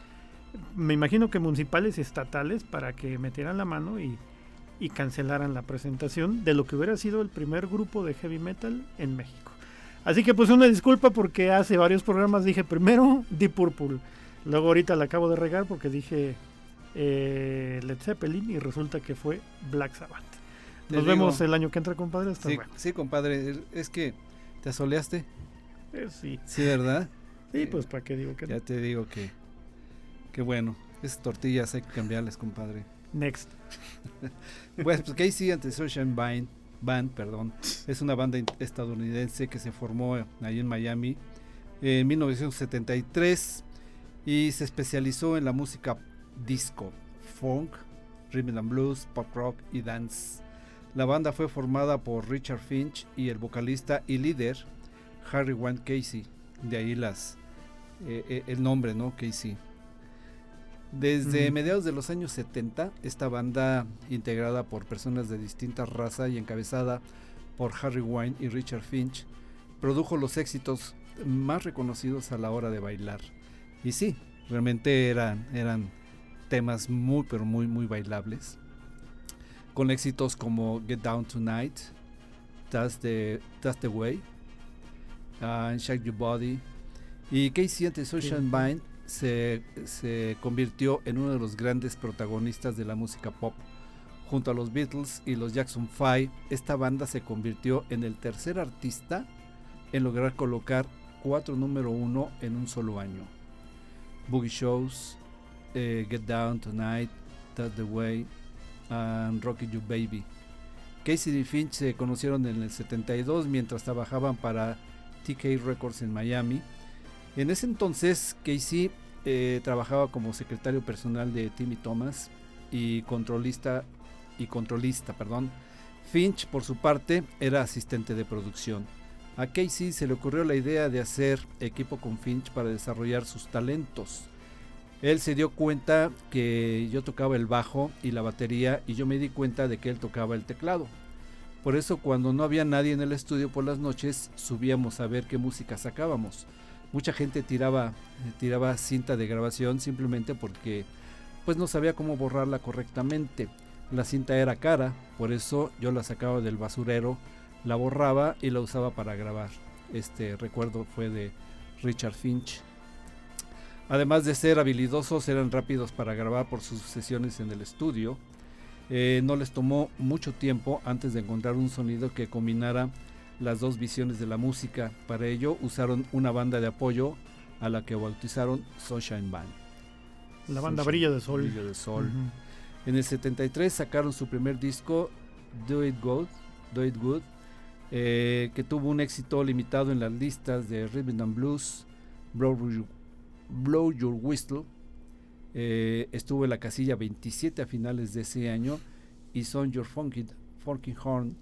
me imagino que municipales y estatales para que metieran la mano y, y cancelaran la presentación de lo que hubiera sido el primer grupo de heavy metal en México. Así que pues una disculpa porque hace varios programas dije primero Deep Purple, luego ahorita la acabo de regar porque dije eh, Led Zeppelin y resulta que fue Black Sabbath. Te Nos digo- vemos el año que entra, compadre. Hasta Sí, luego. sí, compadre, es que te asoleaste. Eh, sí, Sí, ¿verdad? sí, pues para qué digo que no. Ya te digo que, que bueno, esas tortillas hay que cambiarles, compadre. Next. Pues, pues the Sunshine Band, Band, perdón, es una banda estadounidense que se formó ahí en Miami en 1973 y se especializó en la música disco, funk, rhythm and blues, pop rock y dance. La banda fue formada por Richard Finch y el vocalista y líder Harry Wayne Casey. De ahí las eh, eh, el nombre, ¿no? Casey. Desde mediados de los años 70, esta banda, integrada por personas de distintas razas y encabezada por Harry Wine y Richard Finch, produjo los éxitos más reconocidos a la hora de bailar. Y sí, realmente eran, eran temas muy, pero muy, muy bailables. Con éxitos como Get Down Tonight, That's the, That's the Way, uh, Shake Your Body. Y Casey and the Sunshine Band se, se convirtió en uno de los grandes protagonistas de la música pop. Junto a los Beatles y los Jackson 5, esta banda se convirtió en el tercer artista en lograr colocar cuatro número uno en un solo año. Boogie Shows, eh, Get Down Tonight, That's the Way, and Rocky You Baby. Casey y Finch se conocieron en el 72 mientras trabajaban para TK Records en Miami. En ese entonces, Casey eh, trabajaba como secretario personal de Timmy Thomas y controlista y controlista, perdón. Finch, por su parte, era asistente de producción. A Casey se le ocurrió la idea de hacer equipo con Finch para desarrollar sus talentos. Él se dio cuenta que yo tocaba el bajo y la batería y yo me di cuenta de que él tocaba el teclado. Por eso cuando no había nadie en el estudio por las noches subíamos a ver qué música sacábamos. Mucha gente tiraba, eh, tiraba cinta de grabación simplemente porque pues no sabía cómo borrarla correctamente. La cinta era cara, por eso yo la sacaba del basurero, la borraba y la usaba para grabar. Este recuerdo fue de Richard Finch. Además de ser habilidosos, eran rápidos para grabar por sus sesiones en el estudio. Eh, no les tomó mucho tiempo antes de encontrar un sonido que combinara las dos visiones de la música. Para ello usaron una banda de apoyo a la que bautizaron Sunshine Band. La banda Sunshine, Brillo de Sol. Brillo de Sol. En el 73 sacaron su primer disco, Do It Good, Do It Good eh, que tuvo un éxito limitado en las listas de Rhythm and Blues, Your- Blow Your Whistle. eh, estuvo en la casilla 27 a finales de ese año y Son Your Funky, Funky Horn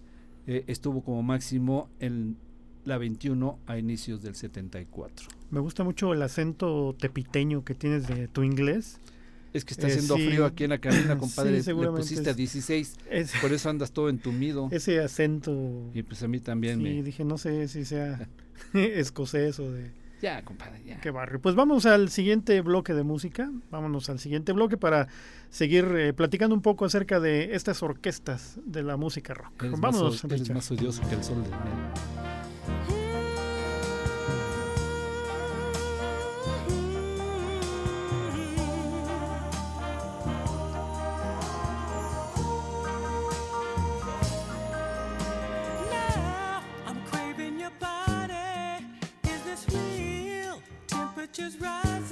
eh, estuvo como máximo en la 21 a inicios del 74. Me gusta mucho el acento tepiteño que tienes de tu inglés. Es que está Eh, haciendo sí. frío aquí en la cabina, Sí, compadre. Le seguramente pusiste a es- 16, Es- por eso andas todo entumido. ese acento. Y pues a mí también sí, me... dije, no sé si sea escocés o de, Ya, compadre, ya. Qué barrio. Pues vamos al siguiente bloque de música. Vámonos al siguiente bloque para seguir eh, platicando un poco acerca de estas orquestas de la música rock. Eres, Vámonos, más, eres más odioso que el sol del just rise.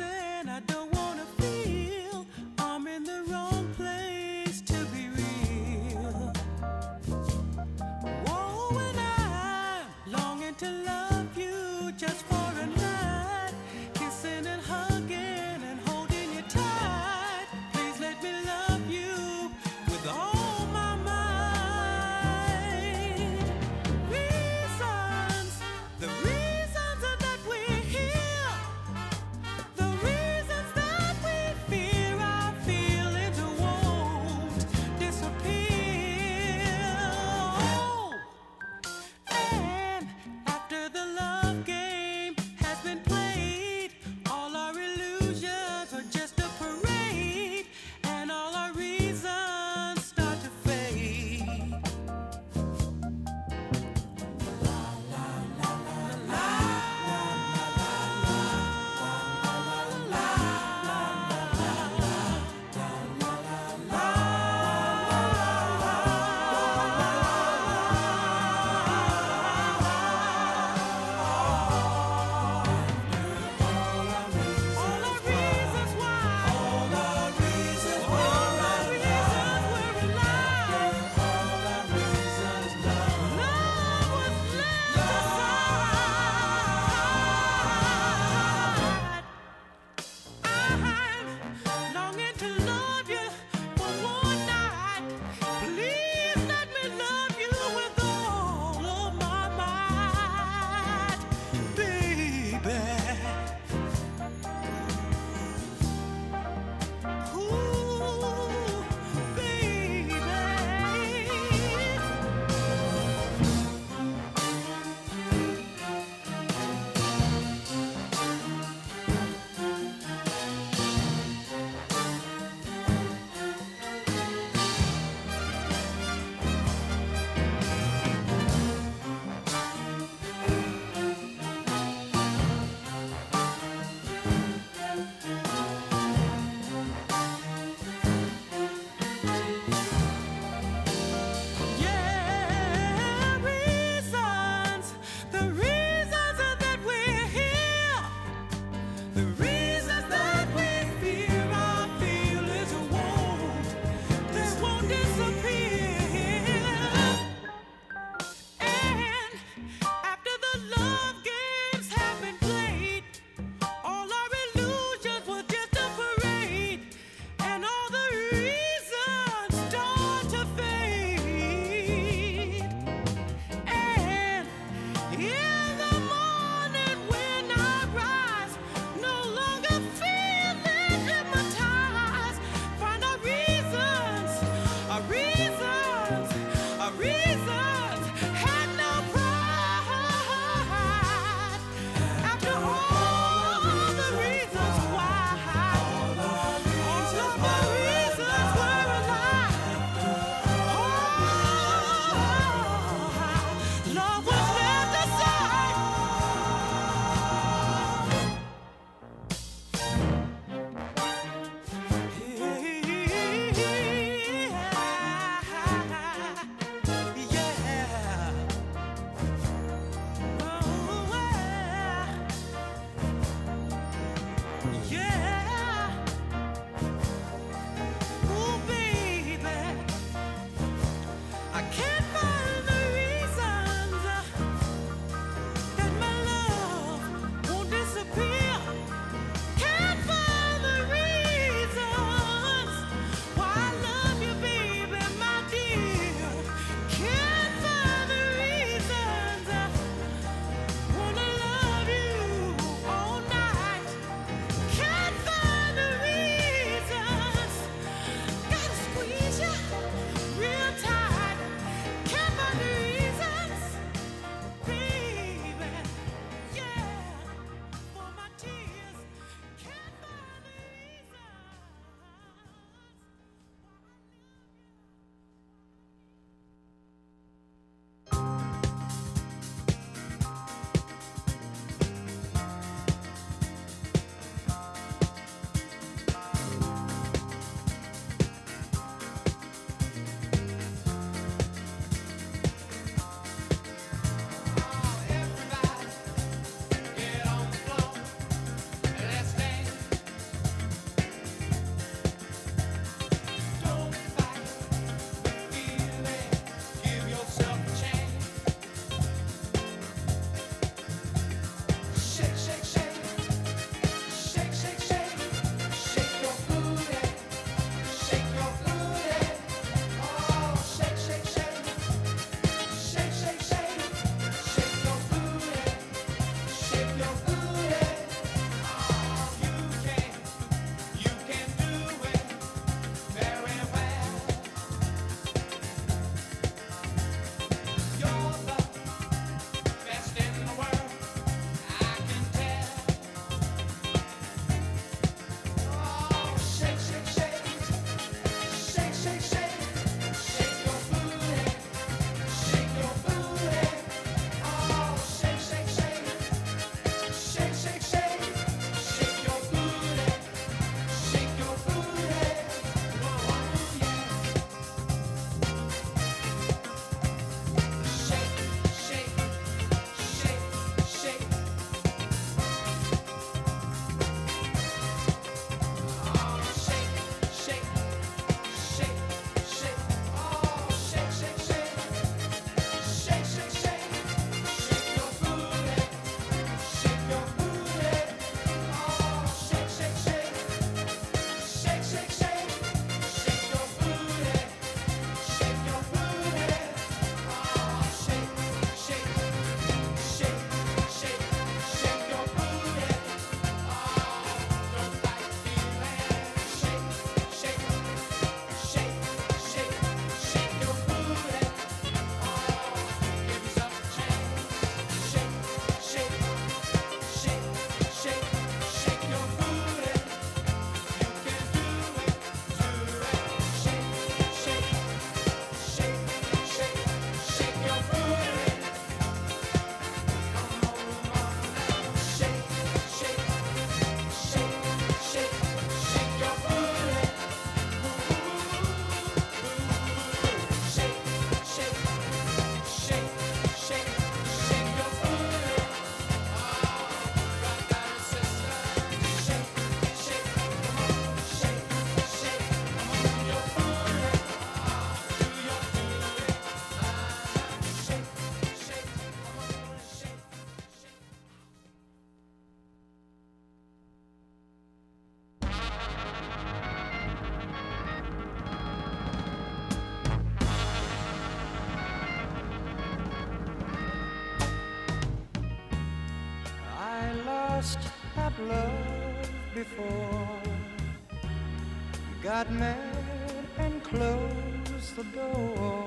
And closed the door.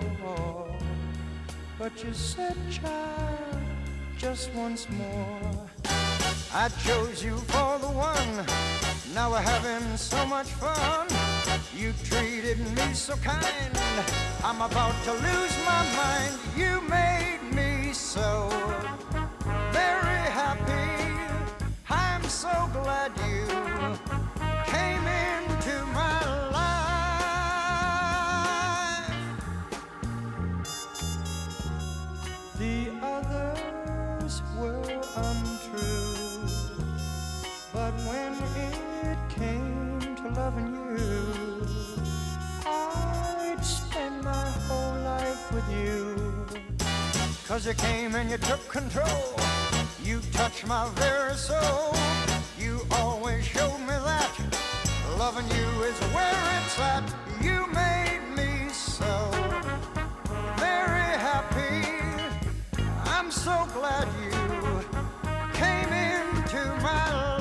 But you said, child, just once more. I chose you for the one. Now we're having so much fun. You treated me so kind. I'm about to lose my mind. You made me so very happy. I'm so glad you Cause you came and you took control. You touched my very soul. You always showed me that loving you is where it's at. You made me so very happy. I'm so glad you came into my life.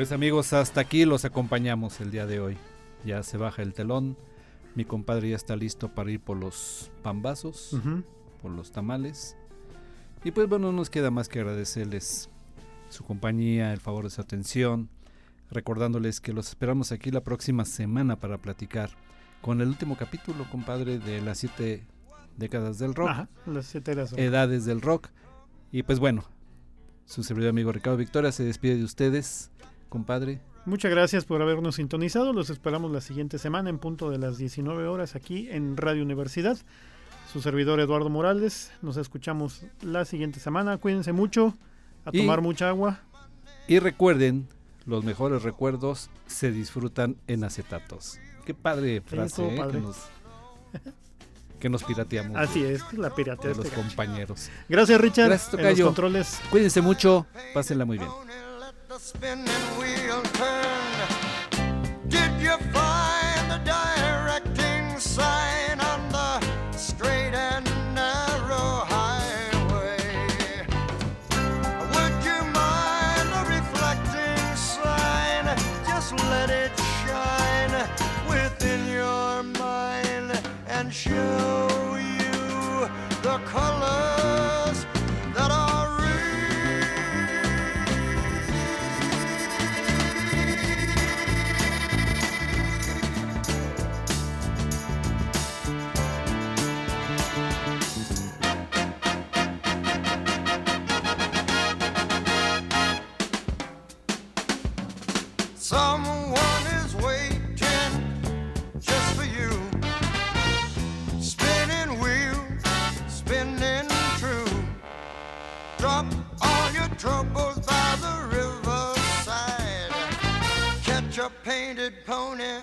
Pues amigos, hasta aquí los acompañamos el día de hoy. Ya se baja el telón. Mi compadre ya está listo para ir por los pambazos, por los tamales. Y pues bueno, no nos queda más que agradecerles su compañía, el favor de su atención, recordándoles que los esperamos aquí la próxima semana para platicar con el último capítulo, compadre, de las siete décadas del rock, Ajá, las siete edades del rock. Y pues bueno, su servidor amigo Ricardo Victoria se despide de ustedes, compadre. Muchas gracias por habernos sintonizado. Los esperamos la siguiente semana en punto de las 19 horas aquí en Radio Universidad. Su servidor Eduardo Morales. Nos escuchamos la siguiente semana. Cuídense mucho. A Y- tomar mucha agua. Y recuerden, los mejores recuerdos se disfrutan en acetatos. Qué padre frase ¿eh? padre. Que, nos, que nos pirateamos Así es, la piratea. de los este compañeros. Gracias Richard. Gracias, en los controles. Cuídense mucho, pásenla muy bien. The spinning wheel turn.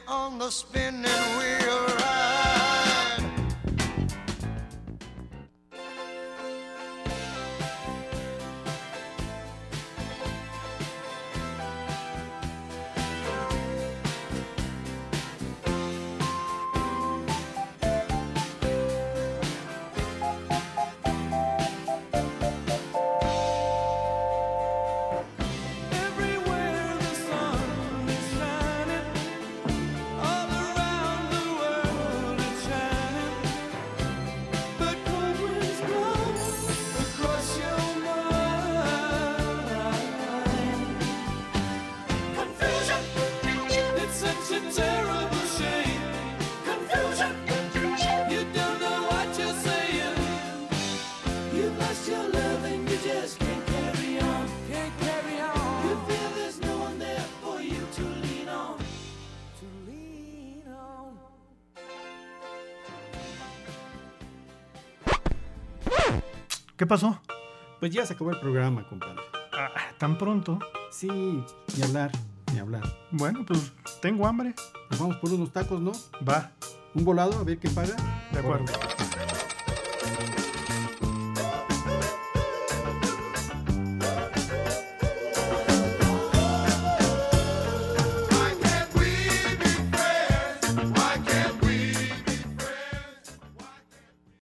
On the spinning wheel ¿Qué pasó? Pues ya se acabó el programa, compadre. Ah, Tan pronto. Sí, ni hablar, ni hablar. Bueno, pues tengo hambre. Nos vamos por unos tacos, ¿no? Va, Un volado, a ver qué paga. de acuerdo.